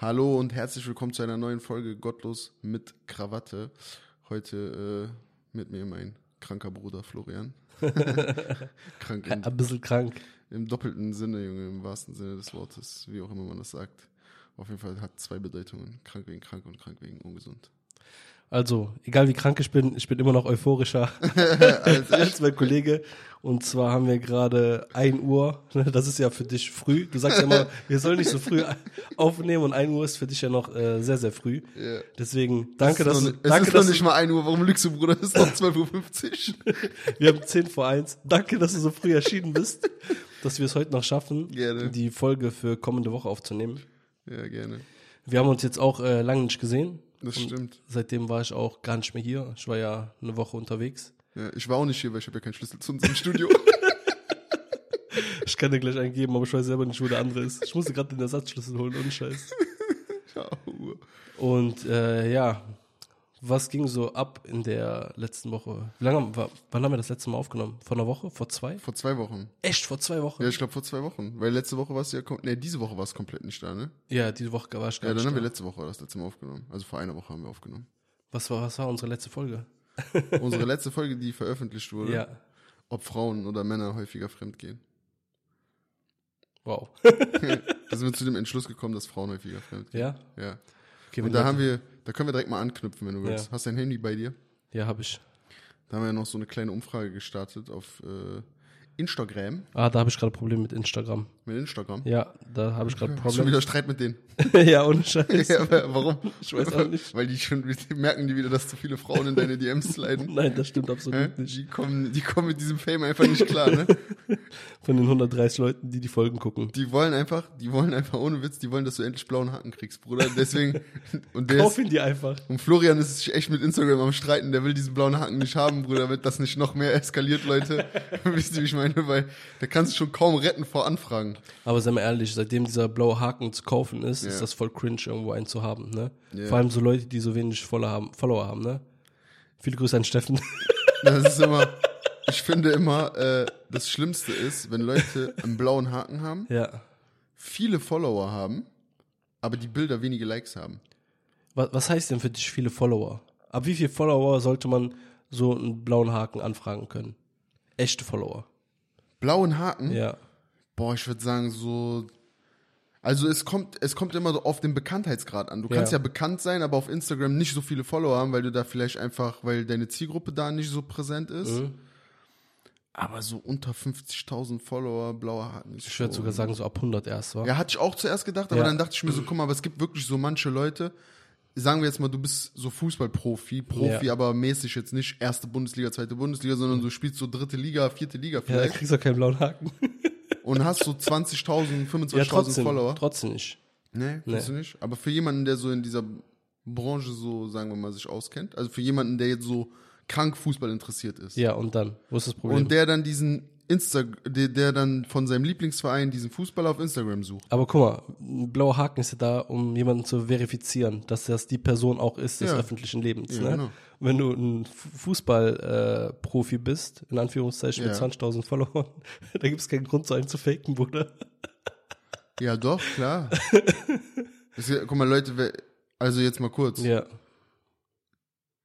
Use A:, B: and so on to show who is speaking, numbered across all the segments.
A: Hallo und herzlich willkommen zu einer neuen Folge Gottlos mit Krawatte. Heute äh, mit mir mein kranker Bruder Florian. krank im,
B: Ein bisschen krank.
A: im doppelten Sinne, Junge, im wahrsten Sinne des Wortes, wie auch immer man das sagt. Auf jeden Fall hat zwei Bedeutungen. Krank wegen krank und krank wegen ungesund.
B: Also, egal wie krank ich bin, ich bin immer noch euphorischer
A: Als
B: als mein Kollege. Und zwar haben wir gerade 1 Uhr. Das ist ja für dich früh. Du sagst ja immer, wir sollen nicht so früh aufnehmen und 1 Uhr ist für dich ja noch äh, sehr, sehr früh.
A: Ja.
B: Deswegen, danke,
A: es
B: dass
A: ist
B: du,
A: noch, es
B: danke,
A: ist noch
B: dass
A: nicht mal 1 Uhr. Warum lügst du, Bruder? Es ist noch 12.50 Uhr.
B: wir haben 10 vor 1. Danke, dass du so früh erschienen bist, dass wir es heute noch schaffen,
A: Gerne.
B: die Folge für kommende Woche aufzunehmen.
A: ja, gerne.
B: Wir haben uns jetzt auch äh, lange nicht gesehen.
A: Das stimmt.
B: Seitdem war ich auch gar nicht mehr hier. Ich war ja eine Woche unterwegs.
A: Ja, ich war auch nicht hier, weil ich habe ja keinen Schlüssel zu unserem Studio.
B: Ich kann dir gleich einen geben, aber ich weiß selber nicht, wo der andere ist. Ich musste gerade den Ersatzschlüssel holen, ohne Scheiß. Und äh, ja, was ging so ab in der letzten Woche? Wie lange, wann haben wir das letzte Mal aufgenommen? Vor einer Woche? Vor zwei?
A: vor zwei Wochen.
B: Echt, vor zwei Wochen?
A: Ja, ich glaube vor zwei Wochen. Weil letzte Woche warst du ja, kom- ne, diese Woche warst du komplett nicht da, ne?
B: Ja, diese Woche war ich gar
A: Ja, dann
B: nicht
A: haben wir
B: da.
A: letzte Woche das letzte Mal aufgenommen. Also vor einer Woche haben wir aufgenommen.
B: Was war, was war unsere letzte Folge?
A: Unsere letzte Folge, die veröffentlicht wurde,
B: Ja,
A: ob Frauen oder Männer häufiger fremdgehen.
B: wow.
A: Da sind wir zu dem Entschluss gekommen, dass Frauen häufiger fremdgehen.
B: Ja?
A: Ja.
B: Okay,
A: Und da haben wir, da können wir direkt mal anknüpfen, wenn du willst.
B: Ja.
A: Hast du dein Handy bei dir?
B: Ja, habe ich.
A: Da haben wir ja noch so eine kleine Umfrage gestartet auf äh, Instagram.
B: Ah, da habe ich gerade Probleme mit Instagram.
A: Mit Instagram.
B: Ja, da habe ich gerade
A: Hast schon
B: Probleme.
A: wieder Streit mit denen.
B: ja, ohne Scheiß.
A: ja, warum?
B: Ich weiß auch nicht.
A: Weil die schon die merken die wieder, dass zu viele Frauen in deine DMs sliden.
B: Nein, das stimmt absolut nicht.
A: Die kommen, die kommen mit diesem Fame einfach nicht klar, ne?
B: Von den 130 Leuten, die die Folgen gucken.
A: Die wollen einfach, die wollen einfach ohne Witz, die wollen, dass du endlich blauen Haken kriegst, Bruder. Deswegen, und der
B: Kauf ihn dir einfach.
A: und Florian ist sich echt mit Instagram am Streiten, der will diesen blauen Haken nicht haben, Bruder, damit das nicht noch mehr eskaliert, Leute. Wisst ihr, wie ich meine? Weil der kann sich schon kaum retten vor Anfragen.
B: Aber sei mal ehrlich, seitdem dieser blaue Haken zu kaufen ist,
A: Ja.
B: ist das voll cringe, irgendwo einen zu haben, ne?
A: Ja.
B: Vor allem so Leute, die so wenig Follower haben, Follower haben, ne? Viele Grüße an Steffen.
A: Das ist immer, ich finde immer, äh, das Schlimmste ist, wenn Leute einen blauen Haken haben,
B: ja.
A: viele Follower haben, aber die Bilder wenige Likes haben.
B: Was, was heißt denn für dich viele Follower? Ab wie viel Follower sollte man so einen blauen Haken anfragen können? Echte Follower.
A: Blauen Haken?
B: Ja.
A: Boah, ich würde sagen so. Also es kommt, es kommt immer so auf den Bekanntheitsgrad an. Du kannst ja.
B: Ja.
A: bekannt sein, aber auf Instagram nicht so viele Follower haben, weil du da vielleicht einfach, weil deine Zielgruppe da nicht so präsent ist.
B: Mhm.
A: Aber so unter 50.000 Follower, blauer Haken
B: Ich würde sogar sagen, so ab 100 erst, wa?
A: Ja, hatte ich auch zuerst gedacht, aber
B: Ja.
A: dann dachte ich mir so, guck mal, aber es gibt wirklich so manche Leute, sagen wir jetzt mal, du bist so Fußballprofi, Profi,
B: Ja.
A: aber mäßig jetzt nicht erste Bundesliga, zweite Bundesliga, sondern du spielst so dritte Liga, vierte Liga
B: Ja, da
A: vielleicht
B: kriegst du keinen blauen Haken.
A: und hast so 20.000, 25.000
B: Ja, trotzdem.
A: Follower.
B: Trotzdem nicht.
A: Nee, nee. du nicht. Aber für jemanden, der so in dieser Branche so, sagen wir mal, sich auskennt, also für jemanden, der jetzt so krank Fußball interessiert ist
B: Ja, und dann? Wo ist das Problem?
A: und der dann diesen Insta, der, der dann von seinem Lieblingsverein diesen Fußballer auf Instagram sucht.
B: Aber guck mal, ein blauer Haken ist ja da, um jemanden zu verifizieren, dass das die Person auch ist des
A: Ja.
B: öffentlichen Lebens.
A: Ja,
B: ne?
A: genau.
B: Wenn du ein Fußballprofi äh, bist, in Anführungszeichen mit
A: Ja.
B: 20.000 Followern, da gibt es keinen Grund, so einen zu faken, Bruder.
A: Ja, doch, klar. es, guck mal, Leute, also jetzt mal kurz.
B: Ja.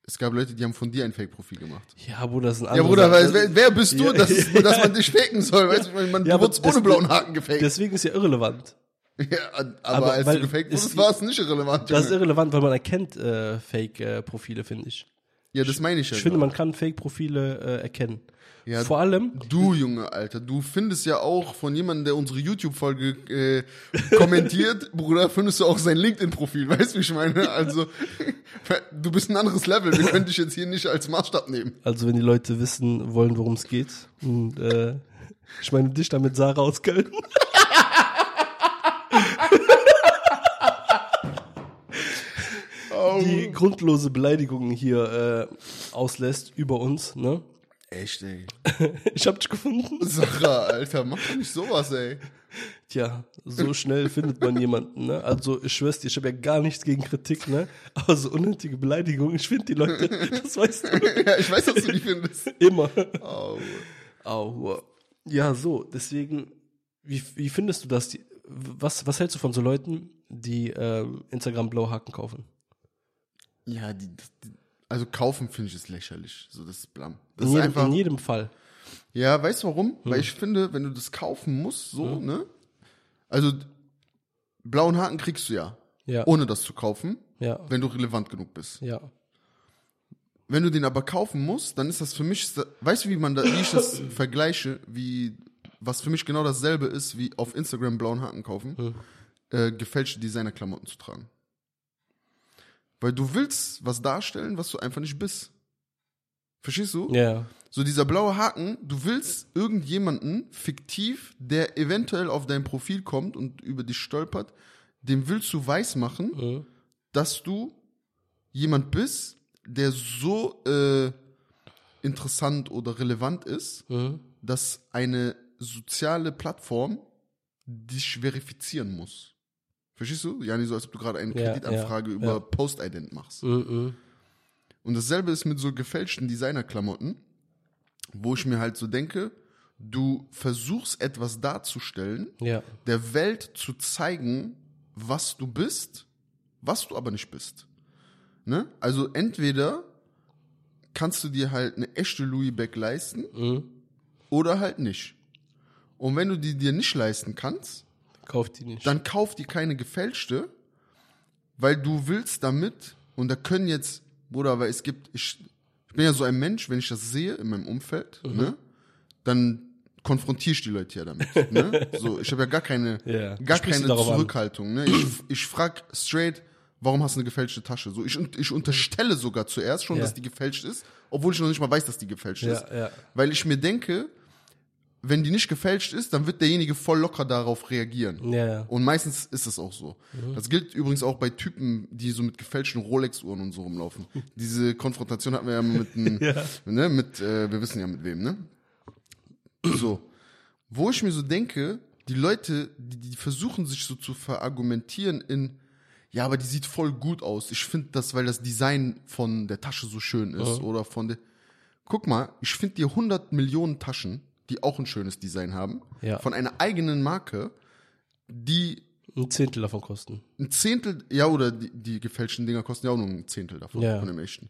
A: Es gab Leute, die haben von dir ein Fake-Profil gemacht.
B: Ja, Bruder, das ist ein
A: Ja,
B: anderer
A: Bruder, weil, wer, wer bist du,
B: Ja.
A: dass, es, dass man dich faken soll? Weißt du, man,
B: Ja,
A: wurdest ohne blauen Haken gefaked.
B: Deswegen ist ja irrelevant.
A: ja, aber,
B: aber
A: als
B: weil
A: du gefaked
B: es-
A: wurdest, war es nicht irrelevant.
B: Das ist irrelevant, weil man erkennt äh, Fake-Profile, finde ich.
A: ja, das meine ich ja.
B: Ich finde, man kann Fake-Profile äh, erkennen.
A: Ja,
B: Vor allem,
A: Du, Junge, Alter, du findest ja auch von jemandem, der unsere YouTube-Folge äh, kommentiert, Bruder, findest du auch sein LinkedIn-Profil, weißt du, wie ich meine? Also, du bist ein anderes Level, wir können dich jetzt hier nicht als Maßstab nehmen.
B: also wenn die Leute wissen wollen, worum es geht, und, äh, ich meine dich damit Sarah aus Köln. Die grundlose Beleidigungen hier äh, auslässt über uns, ne?
A: Echt, ey.
B: Ich hab dich gefunden.
A: Sarah, Alter, mach doch nicht sowas, ey.
B: Tja, so schnell findet man jemanden, ne? Also ich schwör's dir, ich habe ja gar nichts gegen Kritik, ne? Aber so unnötige Beleidigungen, ich finde die Leute, das weißt du
A: ja, ich weiß, dass du die findest.
B: immer.
A: Oh.
B: Au. Ja, so, deswegen, wie, wie findest du das? Die, was, was hältst du von so Leuten, die ähm, Instagram Blauhaken kaufen?
A: Ja, die, die, also kaufen finde ich es lächerlich. So, das ist blam. Das
B: In
A: ist
B: jedem,
A: einfach.
B: in jedem Fall.
A: Ja, weißt du warum? Weil ich finde, wenn du das kaufen musst, so, ne? Also, blauen Haken kriegst du ja,
B: Ja.
A: ohne das zu kaufen,
B: ja.
A: wenn du relevant genug bist.
B: Ja.
A: Wenn du den aber kaufen musst, dann ist das für mich, weißt du, wie man da, wie ich das vergleiche, wie, was für mich genau dasselbe ist, wie auf Instagram blauen Haken kaufen, äh, gefälschte Designerklamotten zu tragen. Weil du willst was darstellen, was du einfach nicht bist. Verstehst du?
B: Ja.
A: So dieser blaue Haken, du willst irgendjemanden fiktiv, der eventuell auf dein Profil kommt und über dich stolpert, dem willst du weismachen,
B: Mhm.
A: dass du jemand bist, der so äh, interessant oder relevant ist,
B: Mhm.
A: dass eine soziale Plattform dich verifizieren muss. Verstehst du? Ja, nicht so, als ob du gerade eine
B: Ja,
A: Kreditanfrage
B: ja,
A: über
B: ja.
A: Post-Ident machst.
B: Mhm.
A: Und dasselbe ist mit so gefälschten Designerklamotten, wo ich mir halt so denke, du versuchst etwas darzustellen,
B: Ja.
A: der Welt zu zeigen, was du bist, was du aber nicht bist. Ne? Also entweder kannst du dir halt eine echte Louis Beck leisten
B: Mhm.
A: oder halt nicht. Und wenn du die dir nicht leisten kannst,
B: Kauft die nicht.
A: dann kauf dir keine gefälschte, weil du willst damit, und da können jetzt, Bruder, weil es gibt, ich, ich bin ja so ein Mensch, wenn ich das sehe in meinem Umfeld,
B: Mhm.
A: ne, dann konfrontiere ich die Leute ja damit. ne? So, ich habe ja gar keine,
B: Ja.
A: gar keine
B: an?
A: Zurückhaltung. Ne? Ich, ich frag straight, warum hast du eine gefälschte Tasche? So, ich, ich unterstelle sogar zuerst schon,
B: Ja.
A: dass die gefälscht ist, obwohl ich noch nicht mal weiß, dass die gefälscht ist.
B: ja, ja.
A: Weil ich mir denke, wenn die nicht gefälscht ist, dann wird derjenige voll locker darauf reagieren.
B: Ja.
A: Und meistens ist es auch so. Das gilt übrigens auch bei Typen, die so mit gefälschten Rolex-Uhren und so rumlaufen. Diese Konfrontation hatten wir ja mit, einem,
B: Ja.
A: ne, mit äh, wir wissen ja mit wem, ne? So. Wo ich mir so denke, die Leute, die, die versuchen sich so zu verargumentieren in, ja, aber die sieht voll gut aus. Ich finde das, weil das Design von der Tasche so schön ist oder von der. Guck mal, ich finde dir 100 Millionen Taschen, die auch ein schönes Design haben,
B: Ja.
A: von einer eigenen Marke, die
B: Ein Zehntel davon kosten.
A: ein Zehntel, ja, oder die, die gefälschten Dinger kosten ja auch nur ein Zehntel davon,
B: Ja.
A: von dem echten.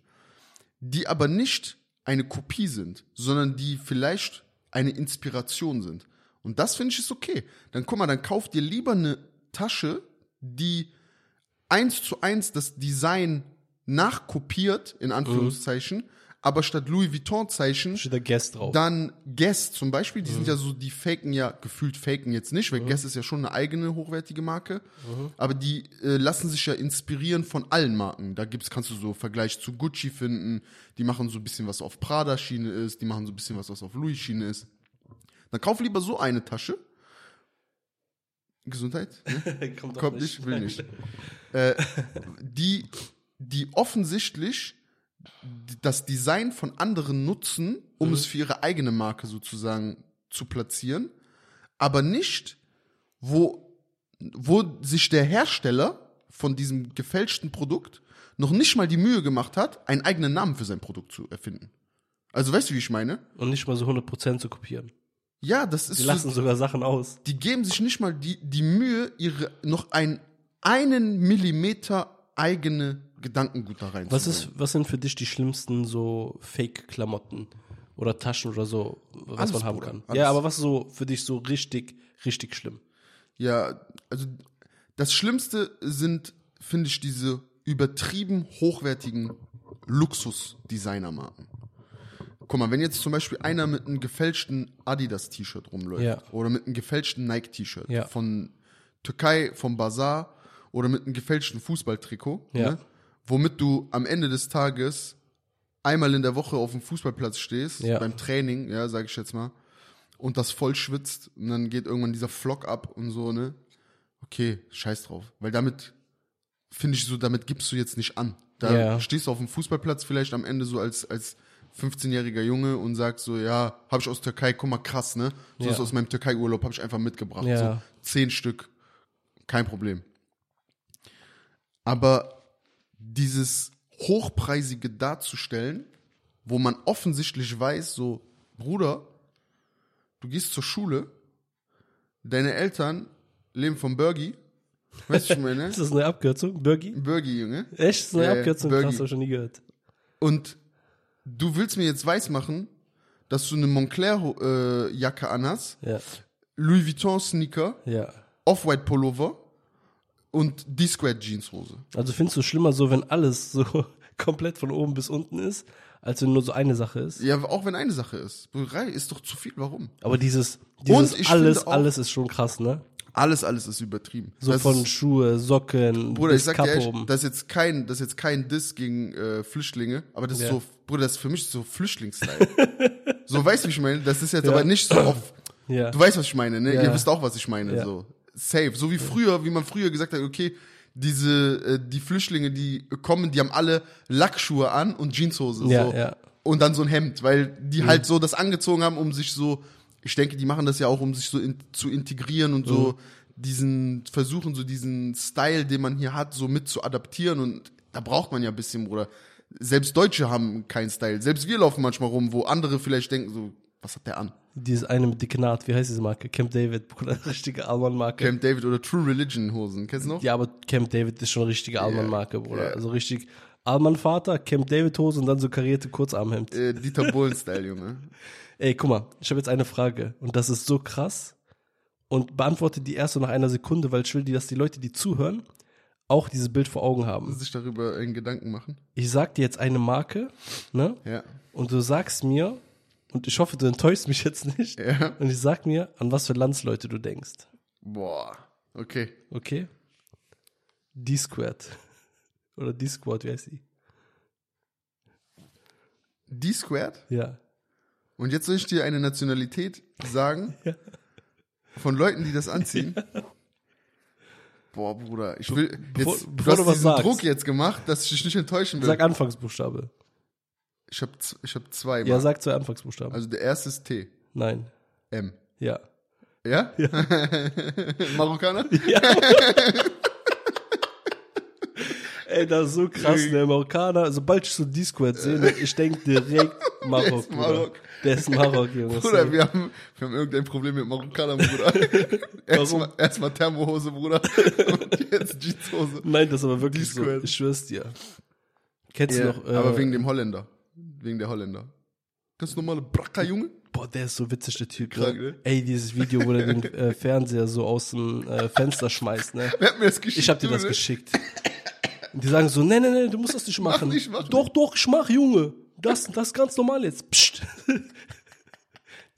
A: Die aber nicht eine Kopie sind, sondern die vielleicht eine Inspiration sind. Und das finde ich ist okay. Dann guck mal, dann kauf dir lieber eine Tasche, die eins zu eins das Design nachkopiert, in Anführungszeichen, aber statt Louis Vuitton-Zeichen
B: Steht da Guest drauf.
A: dann Guess zum Beispiel, die
B: Mhm.
A: sind ja so, die faken ja, gefühlt faken jetzt nicht, weil Guess ist ja schon eine eigene hochwertige Marke,
B: Mhm.
A: aber die äh, lassen sich ja inspirieren von allen Marken. Da gibt's, kannst du so Vergleich zu Gucci finden, die machen so ein bisschen was auf Prada-Schiene ist, die machen so ein bisschen was, was auf Louis-Schiene ist. Dann kauf lieber so eine Tasche. Gesundheit? Ne?
B: Kommt,
A: Kommt nicht, will nicht. äh, die, die offensichtlich das Design von anderen nutzen, um
B: Mhm.
A: es für ihre eigene Marke sozusagen zu platzieren, aber nicht, wo, wo sich der Hersteller von diesem gefälschten Produkt noch nicht mal die Mühe gemacht hat, einen eigenen Namen für sein Produkt zu erfinden. Also weißt du, wie ich meine?
B: Und nicht mal so 100% zu kopieren.
A: Ja, das ist
B: Die
A: so,
B: lassen sogar Sachen aus.
A: die geben sich nicht mal die, die Mühe, ihre noch ein, einen Millimeter eigene Gedankengut da rein
B: Was ist, was sind für dich die schlimmsten so Fake-Klamotten oder Taschen oder so, was
A: Alles,
B: man haben
A: Bruder,
B: kann?
A: alles.
B: Ja, aber was ist so für dich so richtig, richtig schlimm?
A: Ja, also das Schlimmste sind, finde ich, diese übertrieben hochwertigen Luxus-Designermarken. Guck mal, wenn jetzt zum Beispiel einer mit einem gefälschten Adidas-T-Shirt rumläuft
B: Ja.
A: oder mit einem gefälschten Nike-T-Shirt
B: Ja.
A: von Türkei, vom Bazar oder mit einem gefälschten Fußballtrikot,
B: Ja.
A: ne, womit du am Ende des Tages einmal in der Woche auf dem Fußballplatz stehst,
B: Ja.
A: beim Training, ja, sage ich jetzt mal, und das voll schwitzt und dann geht irgendwann dieser Flock ab und so, ne? Okay, scheiß drauf. Weil damit, finde ich so, damit gibst du jetzt nicht an. Da
B: Ja.
A: stehst du auf dem Fußballplatz vielleicht am Ende so als, als 15-jähriger Junge und sagst so, ja, habe ich aus Türkei, guck mal, krass, ne? So
B: Ja.
A: ist aus meinem Türkei-Urlaub, habe ich einfach mitgebracht. So zehn Stück, kein Problem. Aber dieses Hochpreisige darzustellen, wo man offensichtlich weiß, so, Bruder, du gehst zur Schule, deine Eltern Leben von Bergie. Weißt du, was ich meine?
B: Ist das eine Abkürzung? Birgi?
A: Bergie, Junge.
B: Echt? Ist das eine
A: Ja,
B: Abkürzung?
A: Birgi.
B: Krass, hab ich schon nie gehört.
A: Und du willst mir jetzt weismachen, dass du eine Montclair-Jacke anhast,
B: Ja,
A: Louis Vuitton-Sneaker,
B: ja.
A: Off-White-Pullover und D-Squared-Jeanshose.
B: Also findest du schlimmer so, wenn alles so komplett von oben bis unten ist, als wenn nur so eine Sache ist?
A: Ja, auch wenn eine Sache ist. Drei ist doch zu viel. Warum?
B: Aber dieses, dieses alles,
A: auch-
B: alles ist schon krass, ne?
A: Alles, alles ist übertrieben.
B: So
A: das
B: von
A: ist,
B: Schuhe, Socken,
A: Bruder, ich sag dir ehrlich,
B: oben.
A: das ist jetzt kein, das ist jetzt kein Diss gegen äh, Flüchtlinge, aber das
B: Ja.
A: ist so, Bruder, das ist für mich so Flüchtlingsstyle. so, weißt du, wie ich meine? Das ist jetzt
B: Ja.
A: aber nicht so auf,
B: Ja.
A: du weißt, was ich meine, ne? Ihr wisst auch, was ich meine, so. Safe. So wie früher, wie man früher gesagt hat, okay, diese, äh, die Flüchtlinge, die kommen, die haben alle Lackschuhe an und Jeanshose,
B: Ja,
A: so.
B: ja.
A: Und dann so ein Hemd, weil die halt so das angezogen haben, um sich so, ich denke, die machen das ja auch, um sich so in, zu integrieren und so diesen, versuchen so diesen Style, den man hier hat, so mit zu adaptieren und da braucht man ja ein bisschen, Bruder. Selbst Deutsche haben keinen Style. Selbst wir laufen manchmal rum, wo andere vielleicht denken so, was hat der an?
B: Dieses eine mit dicke Naht, wie heißt diese Marke? Camp David, Bruder, richtige Alman-Marke.
A: Camp David oder True Religion Hosen, kennst du noch?
B: Ja, aber Camp David ist schon eine richtige Alman-Marke, Bruder.
A: Ja.
B: Also richtig Alman-Vater, Camp David-Hose und dann so karierte Kurzarmhemd.
A: Äh, Dieter Bohlen-Style, Junge.
B: Ey, guck mal, ich habe jetzt eine Frage und das ist so krass und beantworte die erst so nach einer Sekunde, weil ich will, die, dass die Leute, die zuhören, auch dieses Bild vor Augen haben.
A: Sich darüber einen Gedanken machen.
B: Ich sag dir jetzt eine Marke, ne?
A: Ja.
B: Und du sagst mir, und ich hoffe, du enttäuschst mich jetzt nicht,
A: Ja.
B: und ich sag mir, an was für Landsleute du denkst.
A: Boah. Okay.
B: Okay? D-Squared. Oder D-Squad, wie heißt die?
A: D-Squared?
B: Ja.
A: Und jetzt soll ich dir eine Nationalität sagen
B: Ja.
A: von Leuten, die das anziehen. Boah, Bruder, ich will jetzt,
B: bevor
A: du
B: du
A: hast
B: was
A: diesen
B: sagst.
A: Druck jetzt gemacht, dass ich dich nicht enttäuschen will.
B: Sag Anfangsbuchstabe.
A: Ich habe ich hab zwei.
B: Ja, sag zwei Anfangsbuchstaben.
A: Also der erste ist T,
B: Nein.
A: M.
B: Ja.
A: Ja? Marokkaner?
B: Ey, das ist so krass, ne? Marokkaner, sobald ich so D-Squared sehe, ne, ich denke direkt Marok.
A: ist
B: Bruder.
A: Marok.
B: Der ist Marok, Junge.
A: Bruder, wir haben, wir haben irgendein Problem mit Marokkanern, Bruder. Erstmal erst Thermohose, Bruder. Und jetzt Jeanshose.
B: Nein, das ist aber wirklich so. Ich schwör's dir. Kennst
A: Ja,
B: du noch, äh,
A: aber wegen dem Holländer. Wegen der Holländer. Ganz normale Bracker, Junge.
B: Boah, der ist so witzig, der Typ.
A: Krank,
B: Ne?
A: ne?
B: Ey, dieses Video, wo der den äh, Fernseher so aus dem äh, Fenster schmeißt, ne?
A: Wer hat mir das geschickt?
B: Ich hab dir das
A: Junge?
B: geschickt. Und die sagen so, nee, nee, nee, du musst das nicht machen.
A: nicht, mach
B: doch, doch, ich mach, Junge. Das, das ist ganz normal jetzt. Psst.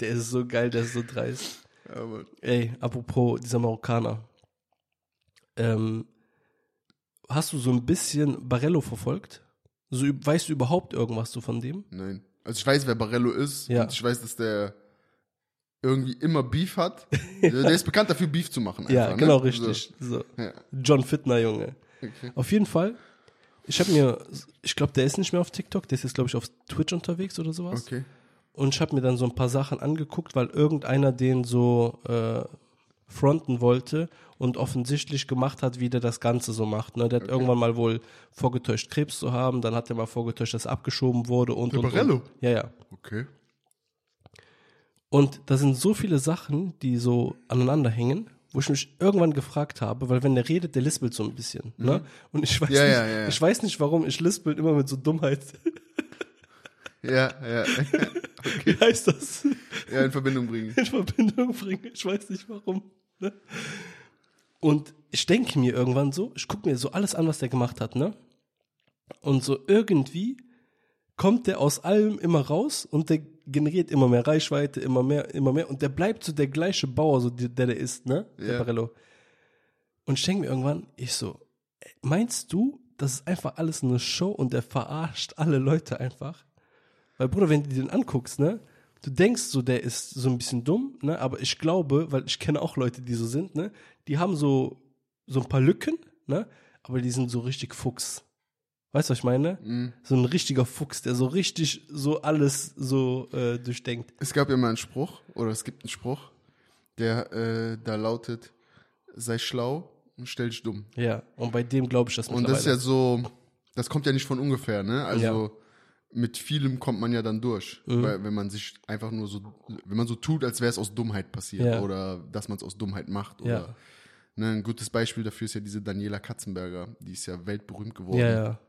B: Der ist so geil, der ist so dreist.
A: Ja.
B: Ey, apropos dieser Marokkaner. Ähm, hast du so ein bisschen Barello verfolgt? So, weißt du überhaupt irgendwas so von dem?
A: Nein. Also ich weiß, wer Barello ist.
B: Ja.
A: Und ich weiß, dass der irgendwie immer Beef hat. Der ist bekannt dafür, Beef zu machen.
B: Ja,
A: einfach,
B: genau,
A: ne?
B: richtig. So.
A: So. Ja.
B: John Fittner, Junge.
A: Okay.
B: Auf jeden Fall. Ich habe mir, ich glaube, der ist nicht mehr auf TikTok, der ist jetzt, glaube ich, auf Twitch unterwegs oder sowas.
A: Okay.
B: Und ich habe mir dann so ein paar Sachen angeguckt, weil irgendeiner den so äh, fronten wollte und offensichtlich gemacht hat, wie der das Ganze so macht. Ne? Der hat irgendwann mal wohl vorgetäuscht, Krebs zu haben, dann hat er mal vorgetäuscht, dass abgeschoben wurde und,
A: Der
B: und,
A: Barello?
B: und. Ja, ja.
A: Okay.
B: Und da sind so viele Sachen, die so aneinander hängen, wo ich mich irgendwann gefragt habe, weil wenn der redet, der lispelt so ein bisschen. Ne? Und ich weiß,
A: Mhm. Ja,
B: nicht,
A: ja, ja, ja.
B: ich weiß nicht, warum ich lispelt immer mit so Dummheit.
A: Ja, ja.
B: Wie heißt das?
A: ja, in Verbindung bringen.
B: in Verbindung bringen. Ich weiß nicht warum. Ne? Und ich denke mir irgendwann so, ich gucke mir so alles an, was der gemacht hat, ne? Und so irgendwie kommt der aus allem immer raus und der generiert immer mehr Reichweite, immer mehr, immer mehr. Und der bleibt so der gleiche Bauer, so der der, ist, ne? Der
A: Ja.
B: Barello. Und ich denke mir irgendwann, ich so, ey, meinst du, das ist einfach alles eine Show und der verarscht alle Leute einfach? Weil, Bruder, wenn du den anguckst, ne, du denkst so, der ist so ein bisschen dumm, ne, aber ich glaube, weil ich kenne auch Leute, die so sind, ne, die haben so, so ein paar Lücken, ne, aber die sind so richtig Fuchs. Weißt du, was ich meine?
A: Mhm.
B: So ein richtiger Fuchs, der so richtig so alles so äh, durchdenkt.
A: Es gab ja mal einen Spruch, oder es gibt einen Spruch, der äh, da lautet, sei schlau und stell dich dumm.
B: Ja, und bei dem glaube ich das
A: Und das ist ja so, das kommt ja nicht von ungefähr, ne? Also
B: Ja.
A: Mit vielem kommt man ja dann durch.
B: Mhm.
A: Weil, wenn man sich einfach nur so, wenn man so tut, als wäre es aus Dummheit passiert
B: Ja.
A: oder dass man es aus Dummheit macht
B: Ja.
A: oder Ne, ein gutes Beispiel dafür ist ja diese Daniela Katzenberger, die ist ja weltberühmt geworden.
B: Ja,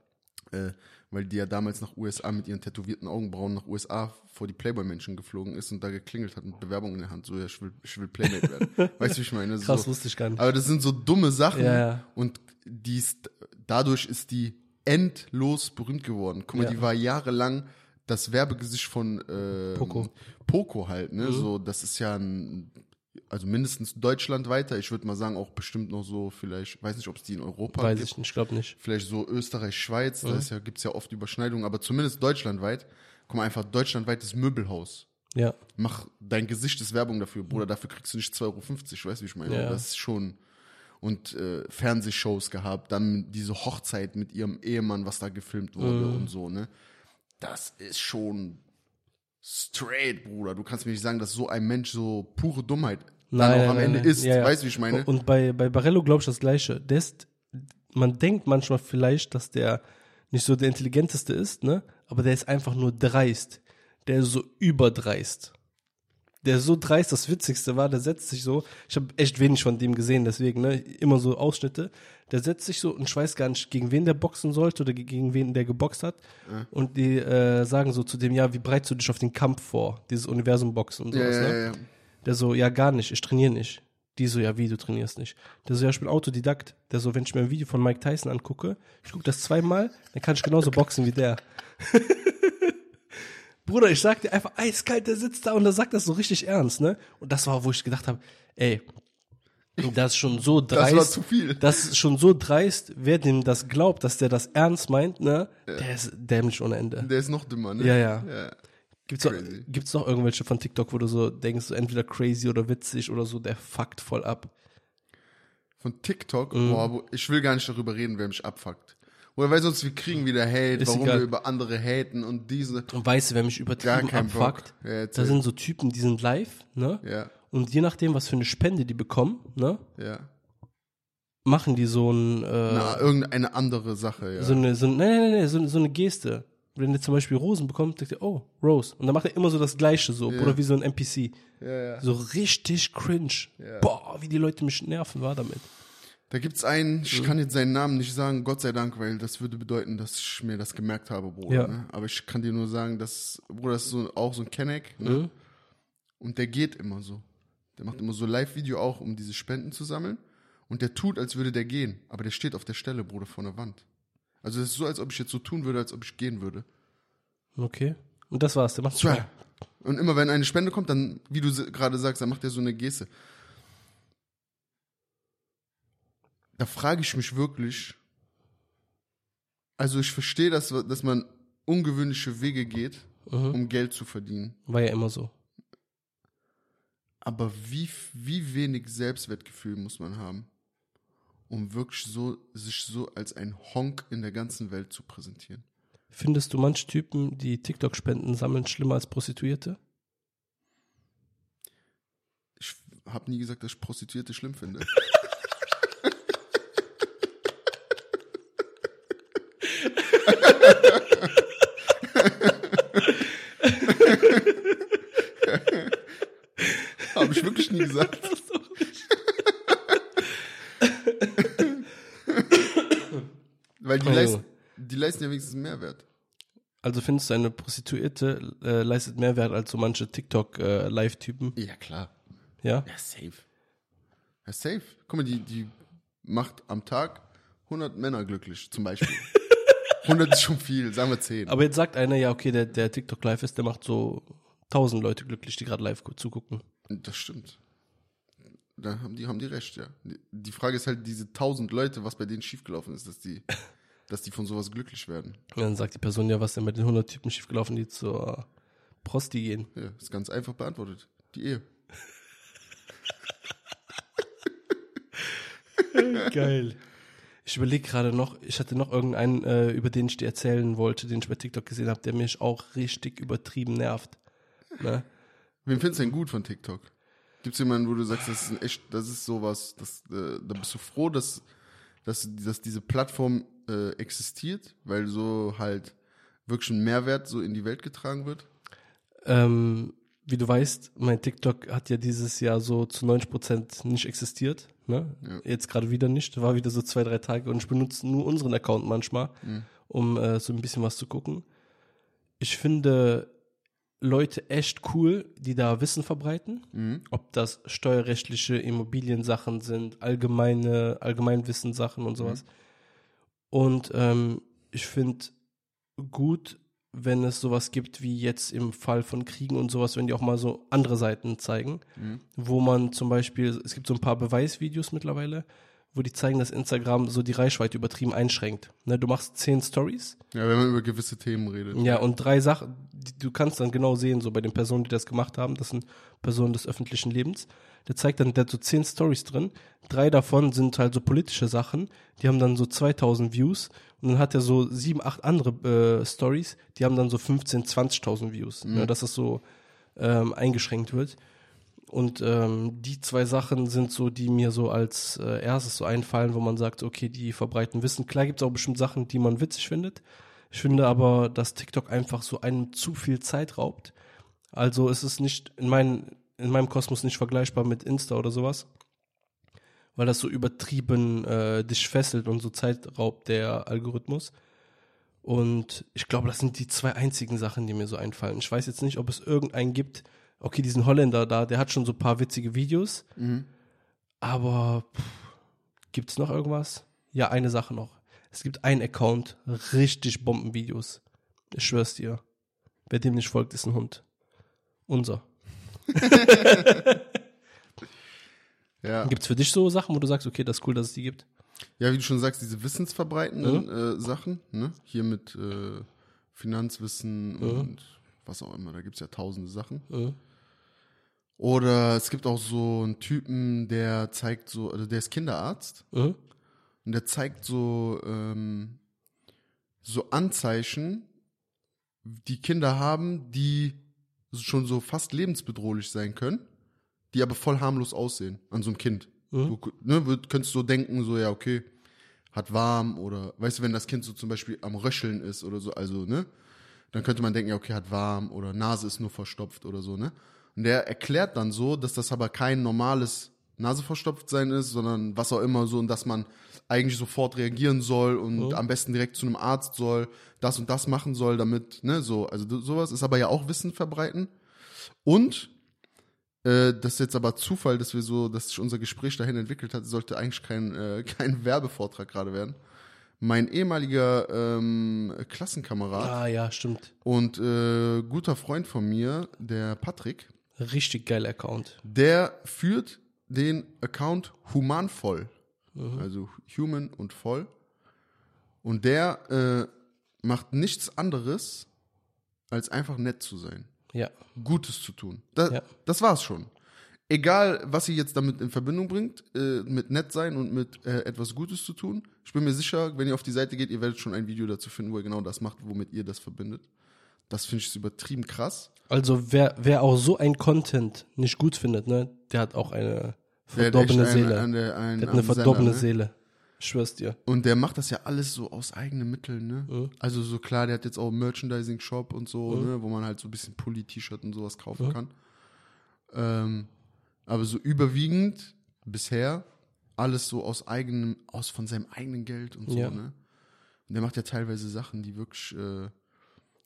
B: ja.
A: äh, weil die ja damals nach USA mit ihren tätowierten Augenbrauen nach USA vor die Playboy-Menschen geflogen ist und da geklingelt hat mit Bewerbung in der Hand, so ja, ich will, ich will Playmate werden. weißt du, wie ich meine?
B: Krass,
A: so.
B: wusste ich gar nicht.
A: Aber das sind so dumme Sachen
B: Ja, ja.
A: und die ist, dadurch ist die endlos berühmt geworden. Guck mal,
B: Ja.
A: die war jahrelang das Werbegesicht von äh,
B: Poco.
A: Poco halt, ne?
B: Mhm.
A: So, das ist ja ein, also mindestens Deutschland weiter. Ich würde mal sagen, auch bestimmt noch so, vielleicht, weiß nicht, ob es die in Europa
B: Weiß
A: gibt
B: ich nicht, glaube nicht.
A: vielleicht so Österreich, Schweiz, da
B: Mhm.
A: ist ja, gibt's ja oft Überschneidungen, aber zumindest deutschlandweit. Guck mal, einfach deutschlandweites Möbelhaus.
B: Ja.
A: Mach dein Gesicht ist Werbung dafür, Bruder, dafür kriegst du nicht 2,50 Euro, weißt du, wie ich meine?
B: Ja.
A: Das ist schon. Und äh, Fernsehshows gehabt, dann diese Hochzeit mit ihrem Ehemann, was da gefilmt wurde
B: Mhm.
A: und so, ne? Das ist schon straight, Bruder. Du kannst mir nicht sagen, dass so ein Mensch so pure Dummheit dann auch am Ende ist.
B: Ja, ja.
A: Weißt du, wie ich meine?
B: Und bei, bei Barello glaube ich das Gleiche. Der ist, man denkt manchmal vielleicht, dass der nicht so der intelligenteste ist, ne? Aber der ist einfach nur dreist. Der ist so überdreist. Der so dreist, das Witzigste war, der setzt sich so, ich habe echt wenig von dem gesehen, deswegen, ne, immer so Ausschnitte, der setzt sich so und ich weiß gar nicht, gegen wen der boxen sollte oder gegen wen der geboxt hat. Und die äh, sagen so zu dem, ja, wie bereitest du dich auf den Kampf vor, dieses Universum-Boxen und
A: ja,
B: sowas,
A: ja,
B: ne?
A: ja, ja.
B: Der so, ja, gar nicht, ich trainiere nicht. Die so, ja, wie, du trainierst nicht. Der so, ja, ich bin Autodidakt. Der so, wenn ich mir ein Video von Mike Tyson angucke, ich gucke das zweimal, dann kann ich genauso boxen wie der. Bruder, ich sag dir einfach eiskalt, der sitzt da und der sagt das so richtig ernst, ne? Und das war, wo ich gedacht habe, ey, das ist schon so
A: Das
B: dreist.
A: war zu viel.
B: Das ist schon so dreist, wer dem das glaubt, dass der das ernst meint, ne? Der ist dämlich ohne Ende.
A: Der ist noch dümmer, ne?
B: Ja, ja.
A: ja.
B: Gibt's noch, gibt's noch irgendwelche von TikTok, wo du so denkst, so entweder crazy oder witzig oder so, der fuckt voll ab.
A: Von TikTok,
B: Mhm.
A: boah, ich will gar nicht darüber reden, wer mich abfuckt. Oder weil sonst wir kriegen wieder Hate,
B: Ist
A: warum
B: egal.
A: wir über andere haten und diese.
B: Und weißt du, wer mich übertrieben abfuckt?
A: Ja,
B: Da sind so Typen, die sind live, ne?
A: ja,
B: Und je nachdem, was für eine Spende die bekommen, ne?
A: ja.
B: Machen die so ein, äh,
A: Na, irgendeine andere Sache, ja.
B: so eine, so, nein, nein, nein, nein, so, so eine Geste. Wenn der zum Beispiel Rosen bekommt, sagt er, oh, Rose. Und dann macht er immer so das Gleiche, so, Bruder, wie so ein NPC.
A: ja, ja.
B: So richtig cringe. Boah, wie die Leute mich nerven, war damit.
A: Da gibt's einen,
B: Mhm.
A: ich kann jetzt seinen Namen nicht sagen, Gott sei Dank, weil das würde bedeuten, dass ich mir das gemerkt habe, Bruder.
B: Ja.
A: Ne? Aber ich kann dir nur sagen, dass, Bruder, das ist so, auch so ein Kenneck, ne?
B: Mhm.
A: Und der geht immer so. Der macht immer so Live-Video auch, um diese Spenden zu sammeln. Und der tut, als würde der gehen. Aber der steht auf der Stelle, Bruder, vor der Wand. Also es ist so, als ob ich jetzt so tun würde, als ob ich gehen würde.
B: Okay. Und das war's, der macht
A: Tja. Und immer wenn eine Spende kommt, dann, wie du gerade sagst, dann macht er so eine Geste. Da frage ich mich wirklich, also ich verstehe, dass, dass man ungewöhnliche Wege geht,
B: Mhm.
A: um Geld zu verdienen.
B: War ja immer so.
A: Aber wie, wie wenig Selbstwertgefühl muss man haben, um wirklich so, sich so als ein Honk in der ganzen Welt zu präsentieren?
B: Findest du manche Typen, die TikTok-Spenden sammeln, schlimmer als Prostituierte?
A: Ich habe nie gesagt, dass ich Prostituierte schlimm finde. Habe ich wirklich nie gesagt. Weil die,
B: Oh,
A: leisten, die leisten ja wenigstens Mehrwert.
B: Also findest du, eine Prostituierte äh, leistet mehr Wert als so manche TikTok-Live-Typen?
A: Ja, klar.
B: ja?
A: Ja, safe. Ja, safe. Guck mal, die, die macht am Tag 100 Männer glücklich, zum Beispiel. 100 ist schon viel, sagen wir 10.
B: Aber jetzt sagt einer, ja, okay, der, der TikTok-Live ist, der macht so tausend Leute glücklich, die gerade live gu- zugucken.
A: Das stimmt. Da haben die, haben die recht, ja. Die- Frage ist halt, diese 1000 Leute, was bei denen schiefgelaufen ist, dass die, dass die von sowas glücklich werden.
B: Und dann sagt die Person, ja, was denn bei den 100 Typen schiefgelaufen, die zur Prosti gehen?
A: Ja, ist ganz einfach beantwortet. Die Ehe.
B: Geil. Ich überlege gerade noch, ich hatte noch irgendeinen, äh, über den ich dir erzählen wollte, den ich bei TikTok gesehen habe, der mich auch richtig übertrieben nervt. Ne?
A: Wen findest du denn gut von TikTok? Gibt es jemanden, wo du sagst, das ist ein echt, das ist sowas, das, äh, da bist du froh, dass, dass, dass diese Plattform äh, existiert, weil so halt wirklich ein Mehrwert so in die Welt getragen wird?
B: Ähm, wie du weißt, mein TikTok hat ja dieses Jahr so zu 90% nicht existiert. Ne? Jetzt gerade wieder nicht. War wieder so zwei, drei Tage und ich benutze nur unseren Account manchmal, um äh, so ein bisschen was zu gucken. Ich finde Leute echt cool, die da Wissen verbreiten. Ob das steuerrechtliche Immobiliensachen sind, allgemeine, Allgemeinwissenssachen und sowas. Und ähm, ich finde gut, wenn es sowas gibt wie jetzt im Fall von Kriegen und sowas, wenn die auch mal so andere Seiten zeigen, wo man zum Beispiel, es gibt so ein paar Beweisvideos mittlerweile, wo die zeigen, dass Instagram so die Reichweite übertrieben einschränkt. Ne, du machst zehn Stories,
A: Ja, wenn man über gewisse Themen redet.
B: ja, und drei Sachen, du kannst dann genau sehen, so bei den Personen, die das gemacht haben, das sind Personen des öffentlichen Lebens. Der zeigt dann, der hat so zehn Stories drin. Drei davon sind halt so politische Sachen, die haben dann so 2000 Views. Und dann hat er so sieben, acht andere äh, Stories, die haben dann so 15, 20.000 Views. Ne, dass es so ähm, eingeschränkt wird. Und ähm, die zwei Sachen sind so, die mir so als äh, erstes so einfallen, wo man sagt, okay, die verbreiten Wissen. Klar gibt es auch bestimmt Sachen, die man witzig findet. Ich finde aber, dass TikTok einfach so einem zu viel Zeit raubt. Also es ist nicht in, mein, in meinem Kosmos nicht vergleichbar mit Insta oder sowas. Weil das so übertrieben äh, dich fesselt und so Zeit raubt, der Algorithmus. Und ich glaube, das sind die zwei einzigen Sachen, die mir so einfallen. Ich weiß jetzt nicht, ob es irgendeinen gibt, okay, diesen Holländer da, der hat schon so ein paar witzige Videos. Aber gibt es noch irgendwas? Ja, eine Sache noch. Es gibt einen Account, richtig Bombenvideos. Ich schwör's dir. Wer dem nicht folgt, ist ein Hund. Unser.
A: Ja.
B: Gibt's für dich so Sachen, wo du sagst, okay, das ist cool, dass es die gibt?
A: ja, wie du schon sagst, diese wissensverbreitenden äh, Sachen, ne? Hier mit äh, Finanzwissen und was auch immer, da gibt's ja tausende Sachen.
B: Mhm.
A: Oder es gibt auch so einen Typen, der zeigt so, also der ist Kinderarzt
B: Mhm.
A: und der zeigt so, ähm, so Anzeichen, die Kinder haben, die schon so fast lebensbedrohlich sein können, die aber voll harmlos aussehen an so einem Kind. Du ne, könntest so denken, so, ja, okay, hat warm oder, weißt du, wenn das Kind so zum Beispiel am Röcheln ist oder so, also, ne, dann könnte man denken, ja, okay, hat warm oder Nase ist nur verstopft oder so, ne? Und der erklärt dann so, dass das aber kein normales Nase verstopft sein ist, sondern was auch immer so und dass man eigentlich sofort reagieren soll und am besten direkt zu einem Arzt soll, das und das machen soll, damit, ne, so, also sowas ist aber ja auch Wissen verbreiten. Und äh, das ist jetzt aber Zufall, dass wir so, dass sich unser Gespräch dahin entwickelt hat, sollte eigentlich kein, äh, kein Werbevortrag gerade werden. Mein ehemaliger ähm, Klassenkamerad
B: Ah ja, stimmt.
A: und äh, guter Freund von mir, der Patrick,
B: Richtig geiler Account.
A: der führt den Account Humanvoll. Also Human und Voll. Und der äh, macht nichts anderes, als einfach nett zu sein.
B: Ja.
A: Gutes zu tun. Da,
B: Ja.
A: Das war's schon. Egal, was ihr jetzt damit in Verbindung bringt, äh, mit nett sein und mit äh, etwas Gutes zu tun. Ich bin mir sicher, wenn ihr auf die Seite geht, ihr werdet schon ein Video dazu finden, wo ihr genau das macht, womit ihr das verbindet. Das finde ich übertrieben krass.
B: Also wer, wer auch so ein Content nicht gut findet, ne, der hat auch eine
A: Der hat
B: verdorbene
A: echt einen-
B: Seele.
A: an der- einen
B: der hat eine
A: am Sender,
B: verdorbene
A: ne?
B: Seele. Ich schwör's dir.
A: Und der macht das ja alles so aus eigenen Mitteln, ne? Also so klar, der hat jetzt auch einen Merchandising-Shop und so, ne? Wo man halt so ein bisschen Pulli-T-Shirt und sowas kaufen kann. Ähm, aber so überwiegend bisher alles so aus eigenem, aus von seinem eigenen Geld und so,
B: Ja.
A: ne? Und der macht ja teilweise Sachen, die wirklich äh,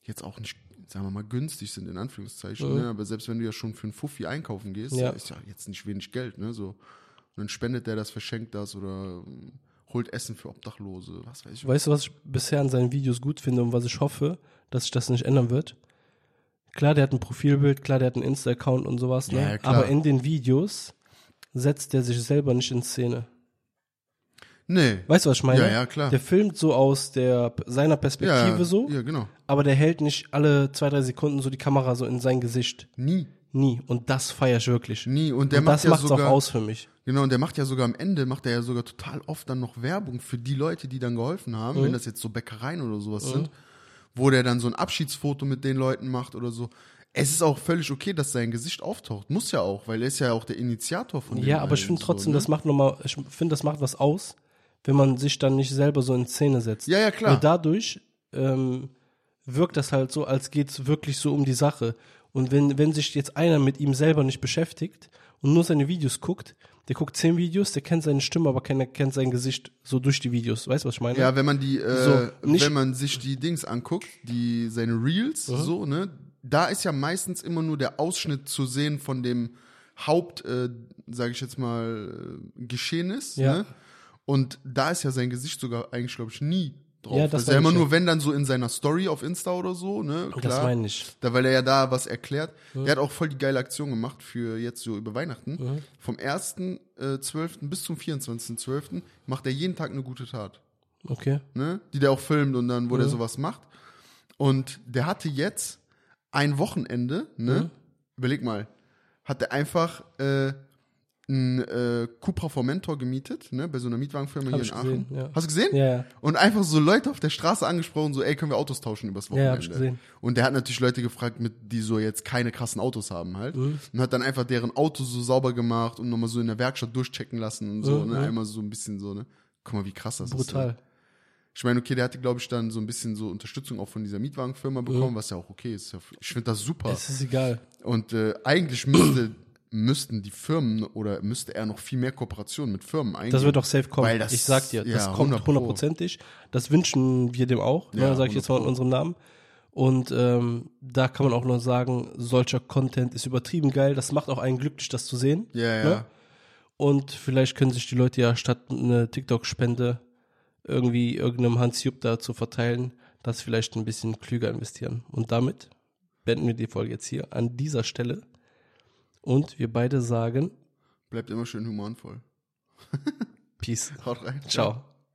A: jetzt auch nicht, sagen wir mal, günstig sind, in Anführungszeichen, ne? Aber selbst wenn du ja schon für einen Fuffi einkaufen gehst,
B: Ja.
A: ist ja jetzt nicht wenig Geld, ne? So. Und dann spendet der das, verschenkt das oder ähm, holt Essen für Obdachlose, was weiß ich.
B: Weißt du, was ich bisher an seinen Videos gut finde und was ich hoffe, dass sich das nicht ändern wird? Klar, der hat ein Profilbild, klar, der hat einen Insta-Account und sowas, ne?
A: Ja, klar.
B: aber in den Videos setzt er sich selber nicht in Szene.
A: Nee.
B: Weißt du, was ich meine?
A: Ja, ja, klar.
B: Der filmt so aus der, seiner Perspektive
A: ja,
B: so,
A: Ja, genau.
B: aber der hält nicht alle zwei, drei Sekunden so die Kamera so in sein Gesicht.
A: Nie.
B: Nie. Und das feiere ich wirklich.
A: Nie. Und der
B: und
A: macht
B: das
A: ja
B: macht's
A: sogar,
B: auch aus für mich.
A: Genau, und der macht ja sogar am Ende, macht er ja sogar total oft dann noch Werbung für die Leute, die dann geholfen haben,
B: Mhm.
A: wenn das jetzt so Bäckereien oder sowas sind, wo der dann so ein Abschiedsfoto mit den Leuten macht oder so. Es ist auch völlig okay, dass sein Gesicht auftaucht. Muss ja auch, weil er ist ja auch der Initiator von dem
B: Ja, aber ich finde trotzdem,
A: so, ne?
B: das macht nochmal, ich finde, das macht was aus, wenn man sich dann nicht selber so in Szene setzt.
A: Ja, ja, klar.
B: Weil dadurch ähm, wirkt das halt so, als geht's wirklich so um die Sache. Und wenn, wenn sich jetzt einer mit ihm selber nicht beschäftigt und nur seine Videos guckt, der guckt zehn Videos, der kennt seine Stimme, aber keiner kennt sein Gesicht so durch die Videos. Weißt du, was ich meine?
A: Ja, wenn man die, äh,
B: So,
A: wenn man sich die Dings anguckt, die seine Reels, so, ne, da ist ja meistens immer nur der Ausschnitt zu sehen von dem Haupt, äh, sage ich jetzt mal, äh, Geschehnis,
B: Ja.
A: ne? Und da ist ja sein Gesicht sogar eigentlich, glaube ich, nie drauf.
B: Ja, das
A: ist ja immer nur, wenn dann so in seiner Story auf Insta oder so, ne? Klar.
B: Das meine ich.
A: Da, weil er ja da was erklärt. Der hat auch voll die geile Aktion gemacht für jetzt so über Weihnachten. Vom 1.12. bis zum 24.12. macht er jeden Tag eine gute Tat
B: Okay.
A: ne, die der auch filmt und dann, wo der sowas macht. Und der hatte jetzt ein Wochenende, ne, überleg mal, hat er einfach äh, ein äh, Cupra Formentor gemietet, ne, bei so einer Mietwagenfirma
B: Hab
A: hier in Aachen.
B: gesehen, ja.
A: Hast du gesehen?
B: Ja, ja.
A: Und einfach so Leute auf der Straße angesprochen, so, ey, können wir Autos tauschen übers
B: Ja,
A: Wochenende?
B: hab ich gesehen.
A: Und der hat natürlich Leute gefragt, mit, die so jetzt keine krassen Autos haben halt.
B: Mhm.
A: Und hat dann einfach deren Auto so sauber gemacht und nochmal so in der Werkstatt durchchecken lassen und so,
B: Mhm.
A: ne, einmal so ein bisschen so, ne. Guck mal, wie krass das ist. Ne?
B: Brutal.
A: Ich meine, okay, der hatte, glaube ich, dann so ein bisschen so Unterstützung auch von dieser Mietwagenfirma bekommen, was ja auch okay ist. Ja, Ich finde das super.
B: Es ist egal.
A: Und äh, eigentlich müsste, müssten die Firmen oder müsste er noch viel mehr Kooperation mit Firmen eingehen.
B: Das wird auch safe kommen.
A: Weil das-
B: ich sag dir, das
A: ja,
B: kommt
A: 100 Pro.
B: hundertprozentig. Das wünschen wir dem auch,
A: Ja,
B: ne, sage ich jetzt mal in
A: 100
B: unserem Namen. Und ähm, da kann man auch nur sagen, solcher Content ist übertrieben geil. Das macht auch einen glücklich, das zu sehen.
A: Ja, ja.
B: Ne? Und vielleicht können sich die Leute ja statt eine TikTok-Spende irgendwie irgendeinem Hans Jupp da zu verteilen, das vielleicht ein bisschen klüger investieren. Und damit beenden wir die Folge jetzt hier an dieser Stelle. Und wir beide sagen
A: Bleibt immer schön humanvoll.
B: Peace.
A: Haut rein.
B: Ciao.